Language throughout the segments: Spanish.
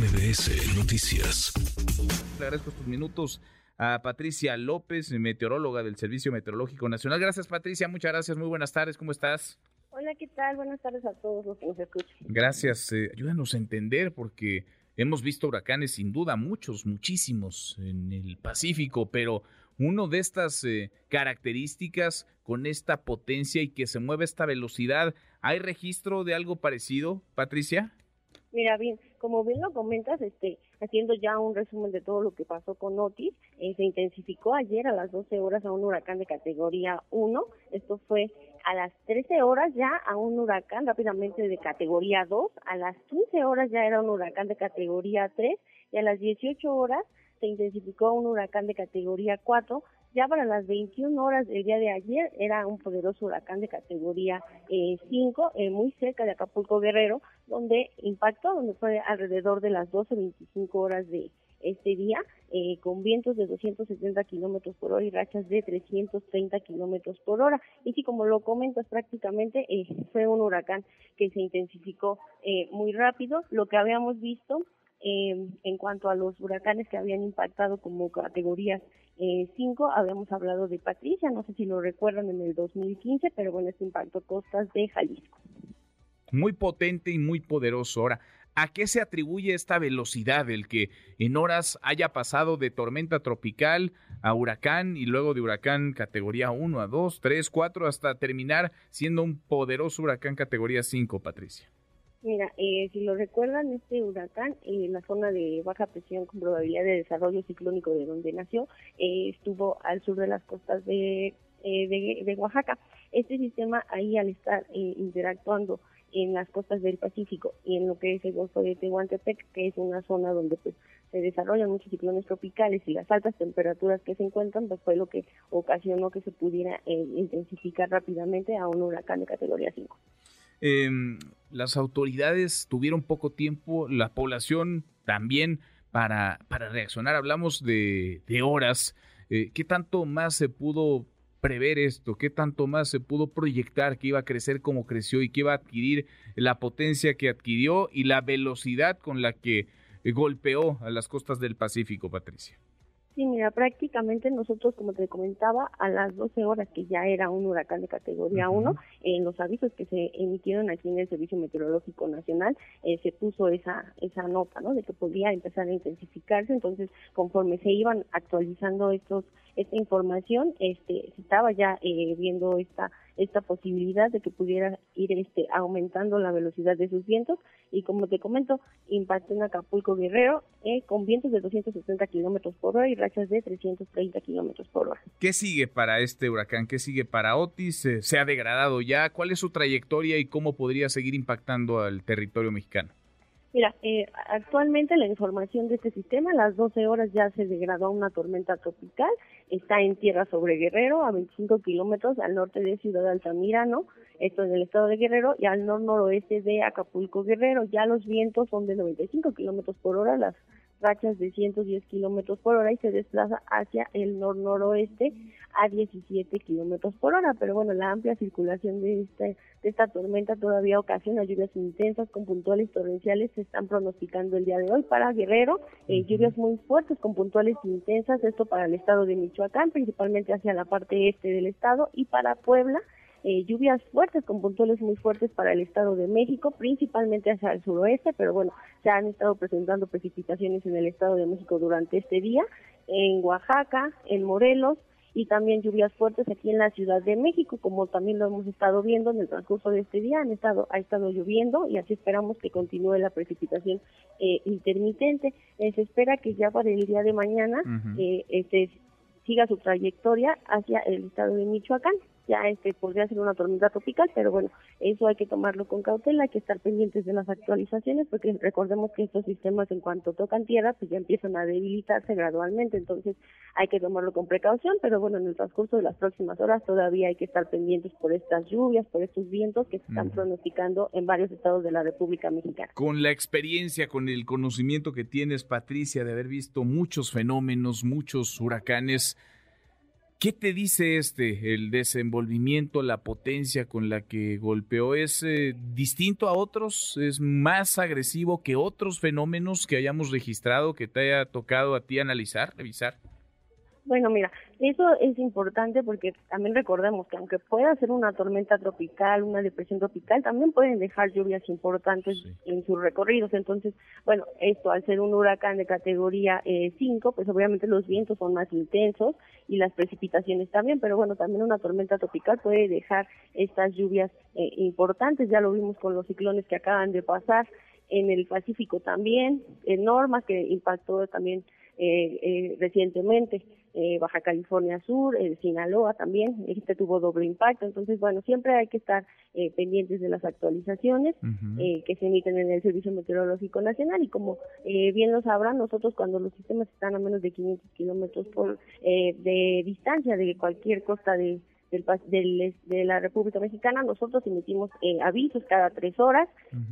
MBS Noticias. Le agradezco estos minutos a Patricia López, meteoróloga del Servicio Meteorológico Nacional. Gracias, Patricia. Muchas gracias. Muy buenas tardes. ¿Cómo estás? Hola, ¿qué tal? Buenas tardes a todos los que nos escuchan. Gracias. Eh, ayúdanos a entender porque hemos visto huracanes, sin duda, muchos, muchísimos en el Pacífico, pero uno de estas eh, características con esta potencia y que se mueve a esta velocidad, ¿hay registro de algo parecido, Patricia? Mira, bien, como bien lo comentas, este, haciendo ya un resumen de todo lo que pasó con Otis, eh, se intensificó ayer a las 12 horas a un huracán de categoría 1. Esto fue a las 13 horas ya a un huracán rápidamente de categoría 2. A las 15 horas ya era un huracán de categoría 3 y a las 18 horas se intensificó un huracán de categoría 4 ya para las 21 horas del día de ayer era un poderoso huracán de categoría 5, eh, eh, muy cerca de Acapulco Guerrero, donde impactó, donde fue alrededor de las 12.25 horas de este día, eh, con vientos de 270 kilómetros por hora y rachas de 330 kilómetros por hora. Y sí, como lo comentas, prácticamente fue un huracán que se intensificó muy rápido. Lo que habíamos visto en cuanto a los huracanes que habían impactado como categorías 5, eh, habíamos hablado de Patricia, no sé si lo recuerdan en el 2015, pero bueno, este impacto costas de Jalisco. Muy potente y muy poderoso. Ahora, ¿a qué se atribuye esta velocidad, el que en horas haya pasado de tormenta tropical a huracán y luego de huracán categoría 1 a 2, 3, 4, hasta terminar siendo un poderoso huracán categoría 5, Patricia? Mira, eh, si lo recuerdan, este huracán, eh, la zona de baja presión con probabilidad de desarrollo ciclónico de donde nació, eh, estuvo al sur de las costas de, de, Oaxaca. Este sistema ahí al estar interactuando en las costas del Pacífico y en lo que es el Golfo de Tehuantepec, que es una zona donde pues se desarrollan muchos ciclones tropicales y las altas temperaturas que se encuentran, pues fue lo que ocasionó que se pudiera intensificar rápidamente a un huracán de categoría 5. Las autoridades tuvieron poco tiempo, la población también para, para reaccionar. Hablamos de, horas. Eh, ¿Qué tanto más se pudo prever esto? ¿Qué tanto más se pudo proyectar que iba a crecer como creció y que iba a adquirir la potencia que adquirió y la velocidad con la que golpeó a las costas del Pacífico, Patricia? Sí, mira, prácticamente nosotros, como te comentaba, a las 12 horas que ya era un huracán de categoría 1, en los avisos que se emitieron aquí en el Servicio Meteorológico Nacional, eh, se puso esa esa nota, ¿no? De que podía empezar a intensificarse. Entonces, conforme se iban actualizando estos esta información, este, se estaba ya eh, viendo esta esta posibilidad de que pudiera ir este aumentando la velocidad de sus vientos y como te comento impactó en Acapulco Guerrero eh, con vientos de 270 kilómetros por hora y rachas de 330 kilómetros por hora. ¿Qué sigue para este huracán? ¿Qué sigue para Otis? ¿Se ha degradado ya? ¿Cuál es su trayectoria y cómo podría seguir impactando al territorio mexicano? Mira, eh, actualmente la información de este sistema, a las 12 horas ya se degradó a una tormenta tropical, está en tierra sobre Guerrero, a 25 kilómetros al norte de Ciudad Altamirano, esto en el estado de Guerrero, y al nor-noroeste de Acapulco Guerrero. Ya los vientos son de 95 kilómetros por hora, las rachas de 110 kilómetros por hora y se desplaza hacia el nor-noroeste a 17 kilómetros por hora. Pero bueno, la amplia circulación de, este, de esta tormenta todavía ocasiona lluvias intensas con puntuales torrenciales. Se están pronosticando el día de hoy para Guerrero, eh, lluvias muy fuertes con puntuales intensas. Esto para el estado de Michoacán, principalmente hacia la parte este del estado y para Puebla eh, lluvias fuertes con puntuales muy fuertes para el Estado de México, principalmente hacia el suroeste, pero bueno, se han estado presentando precipitaciones en el Estado de México durante este día, en Oaxaca, en Morelos, y también lluvias fuertes aquí en la Ciudad de México, como también lo hemos estado viendo en el transcurso de este día, han estado, ha estado lloviendo y así esperamos que continúe la precipitación eh, intermitente. Eh, se espera que ya para el día de mañana este, siga su trayectoria hacia el estado de Michoacán ya este podría ser una tormenta tropical, pero bueno, eso hay que tomarlo con cautela, hay que estar pendientes de las actualizaciones, porque recordemos que estos sistemas en cuanto tocan tierra, pues ya empiezan a debilitarse gradualmente, entonces hay que tomarlo con precaución, pero bueno, en el transcurso de las próximas horas todavía hay que estar pendientes por estas lluvias, por estos vientos que se están pronosticando en varios estados de la República Mexicana. Con la experiencia, con el conocimiento que tienes, Patricia, de haber visto muchos fenómenos, muchos huracanes, ¿Qué te dice este, el desenvolvimiento, la potencia con la que golpeó? ¿Es eh, distinto a otros? ¿Es más agresivo que otros fenómenos que hayamos registrado, que te haya tocado a ti analizar, revisar? Bueno, mira, eso es importante porque también recordemos que aunque pueda ser una tormenta tropical, una depresión tropical, también pueden dejar lluvias importantes en sus recorridos. Entonces, bueno, esto al ser un huracán de categoría 5, eh, pues obviamente los vientos son más intensos y las precipitaciones también, pero bueno, también una tormenta tropical puede dejar estas lluvias eh, importantes. Ya lo vimos con los ciclones que acaban de pasar en el Pacífico también, en Norma, que impactó también recientemente, eh, Baja California Sur, Sinaloa también, este tuvo doble impacto, entonces bueno, siempre hay que estar pendientes de las actualizaciones que se emiten en el Servicio Meteorológico Nacional. Y como bien lo sabrán, nosotros cuando los sistemas están a menos de 500 kilómetros por de distancia de cualquier costa de, del, de la República Mexicana, nosotros emitimos eh, avisos cada tres horas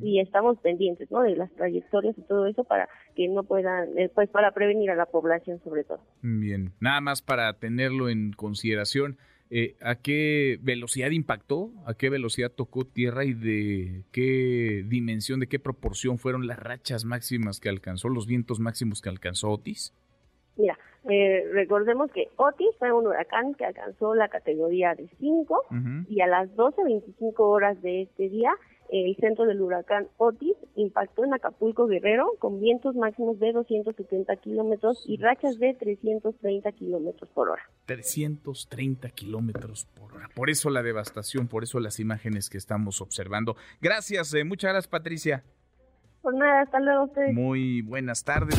y estamos pendientes, ¿no? De las trayectorias y todo eso para que no puedan, eh, pues para prevenir a la población sobre todo. Bien, nada más para tenerlo en consideración. Eh, ¿A qué velocidad impactó? ¿A qué velocidad tocó tierra y de qué dimensión, de qué proporción fueron las rachas máximas que alcanzó, los vientos máximos que alcanzó Otis? Mira, eh, recordemos que Otis fue un huracán que alcanzó la categoría de 5 y a las 12.25 horas de este día el centro del huracán Otis impactó en Acapulco Guerrero con vientos máximos de 270 kilómetros y rachas de 330 kilómetros por hora. 330 kilómetros por hora. Por eso la devastación, por eso las imágenes que estamos observando. Gracias, eh, muchas gracias Patricia. Por nada, hasta luego ustedes. Muy buenas tardes.